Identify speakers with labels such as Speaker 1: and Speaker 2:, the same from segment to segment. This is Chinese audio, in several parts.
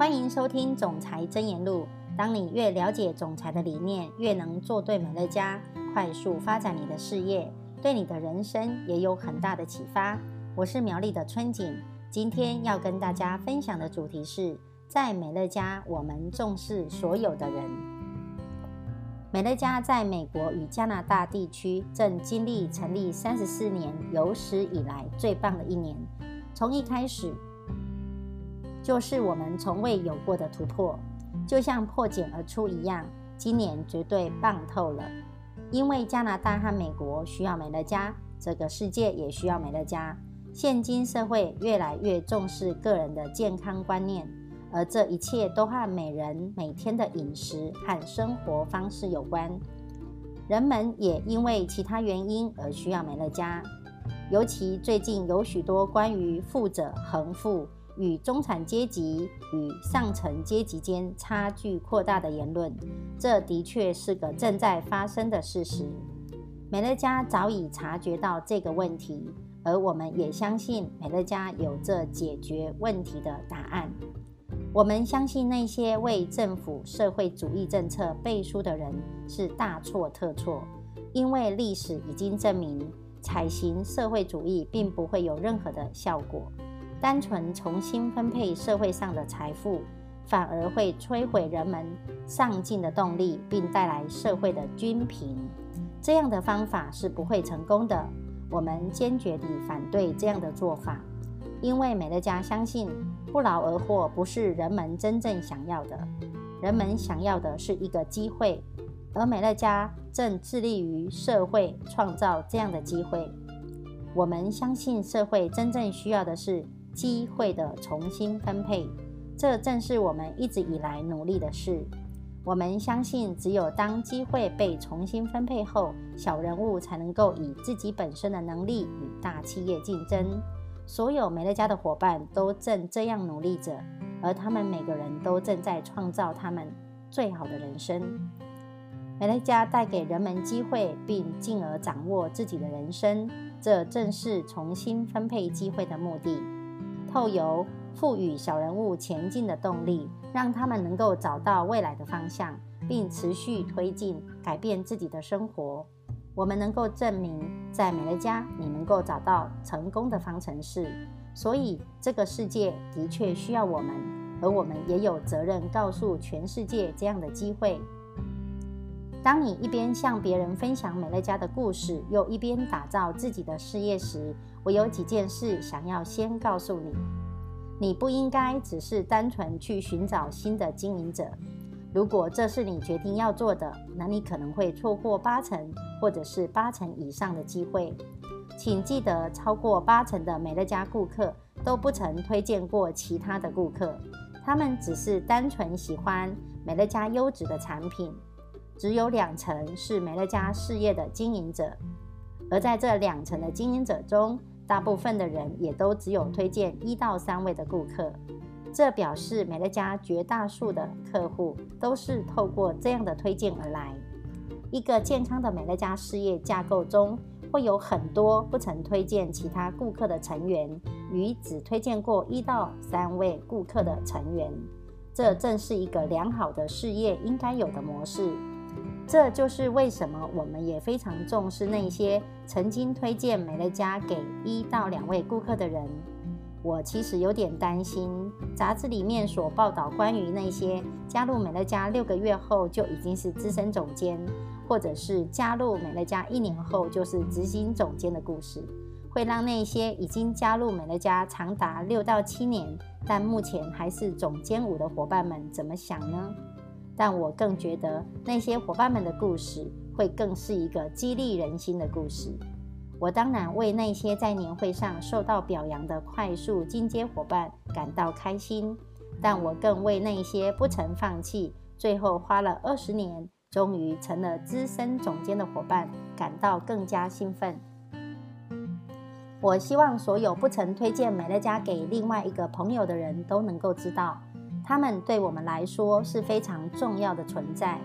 Speaker 1: 欢迎收听《总裁真言录》。当你越了解总裁的理念，越能做对美乐家，快速发展你的事业，对你的人生也有很大的启发。我是苗栗的春景，今天要跟大家分享的主题是在美乐家，我们重视所有的人。美乐家在美国与加拿大地区正经历成立三十四年有史以来最棒的一年，从一开始。就是我们从未有过的突破，就像破茧而出一样。今年绝对棒透了，因为加拿大和美国需要美乐家，这个世界也需要美乐家。现今社会越来越重视个人的健康观念，而这一切都和每人每天的饮食和生活方式有关。人们也因为其他原因而需要美乐家，尤其最近有许多关于富者恒富。与中产阶级与上层阶级间差距扩大的言论，这的确是个正在发生的事实。美乐家早已察觉到这个问题，而我们也相信美乐家有这解决问题的答案。我们相信那些为政府社会主义政策背书的人是大错特错，因为历史已经证明，采行社会主义并不会有任何的效果。单纯重新分配社会上的财富，反而会摧毁人们上进的动力，并带来社会的均贫。这样的方法是不会成功的。我们坚决地反对这样的做法，因为美乐家相信不劳而获不是人们真正想要的。人们想要的是一个机会，而美乐家正致力于社会创造这样的机会。我们相信社会真正需要的是。机会的重新分配，这正是我们一直以来努力的事。我们相信，只有当机会被重新分配后，小人物才能够以自己本身的能力与大企业竞争。所有美乐家的伙伴都正这样努力着，而他们每个人都正在创造他们最好的人生。美乐家带给人们机会，并进而掌握自己的人生，这正是重新分配机会的目的。透由赋予小人物前进的动力，让他们能够找到未来的方向，并持续推进改变自己的生活。我们能够证明，在美乐家，你能够找到成功的方程式。所以，这个世界的确需要我们，而我们也有责任告诉全世界这样的机会。当你一边向别人分享美乐家的故事，又一边打造自己的事业时，我有几件事想要先告诉你：你不应该只是单纯去寻找新的经营者。如果这是你决定要做的，那你可能会错过八成或者是八成以上的机会。请记得，超过八成的美乐家顾客都不曾推荐过其他的顾客，他们只是单纯喜欢美乐家优质的产品。只有两成是美乐家事业的经营者，而在这两成的经营者中，大部分的人也都只有推荐一到三位的顾客。这表示美乐家绝大数的客户都是透过这样的推荐而来。一个健康的美乐家事业架构中，会有很多不曾推荐其他顾客的成员与只推荐过一到三位顾客的成员。这正是一个良好的事业应该有的模式。这就是为什么我们也非常重视那些曾经推荐美乐家给一到两位顾客的人。我其实有点担心，杂志里面所报道关于那些加入美乐家六个月后就已经是资深总监，或者是加入美乐家一年后就是执行总监的故事，会让那些已经加入美乐家长达六到七年，但目前还是总监五的伙伴们怎么想呢？但我更觉得那些伙伴们的故事会更是一个激励人心的故事。我当然为那些在年会上受到表扬的快速进阶伙伴感到开心，但我更为那些不曾放弃、最后花了二十年终于成了资深总监的伙伴感到更加兴奋。我希望所有不曾推荐美乐家给另外一个朋友的人都能够知道。他们对我们来说是非常重要的存在。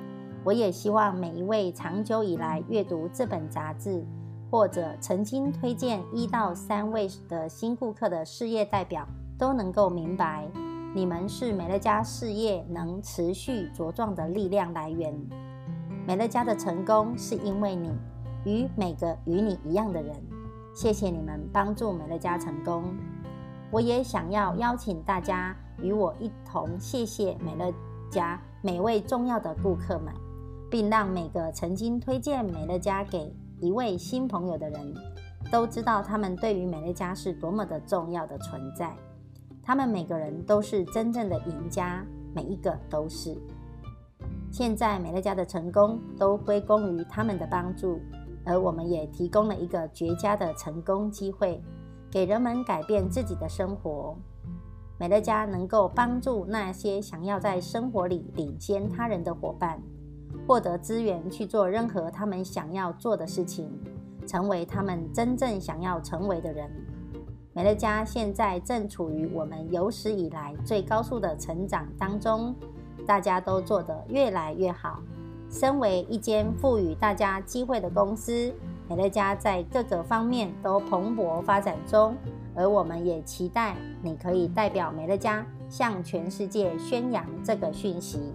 Speaker 1: 我也希望每一位长久以来阅读这本杂志，或者曾经推荐一到三位的新顾客的事业代表，都能够明白，你们是美乐家事业能持续茁壮的力量来源。美乐家的成功是因为你与每个与你一样的人。谢谢你们帮助美乐家成功。我也想要邀请大家与我一同谢谢美乐家每位重要的顾客们，并让每个曾经推荐美乐家给一位新朋友的人都知道，他们对于美乐家是多么的重要的存在。他们每个人都是真正的赢家，每一个都是。现在美乐家的成功都归功于他们的帮助，而我们也提供了一个绝佳的成功机会，给人们改变自己的生活。美乐家能够帮助那些想要在生活里领先他人的伙伴，获得资源去做任何他们想要做的事情，成为他们真正想要成为的人。美乐家现在正处于我们有史以来最高速的成长当中，大家都做得越来越好。身为一间赋予大家机会的公司，美乐家在各个方面都蓬勃发展中，而我们也期待你可以代表美乐家向全世界宣扬这个讯息。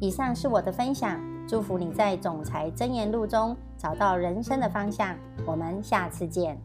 Speaker 1: 以上是我的分享。祝福你在总裁真言录中找到人生的方向。我们下次见。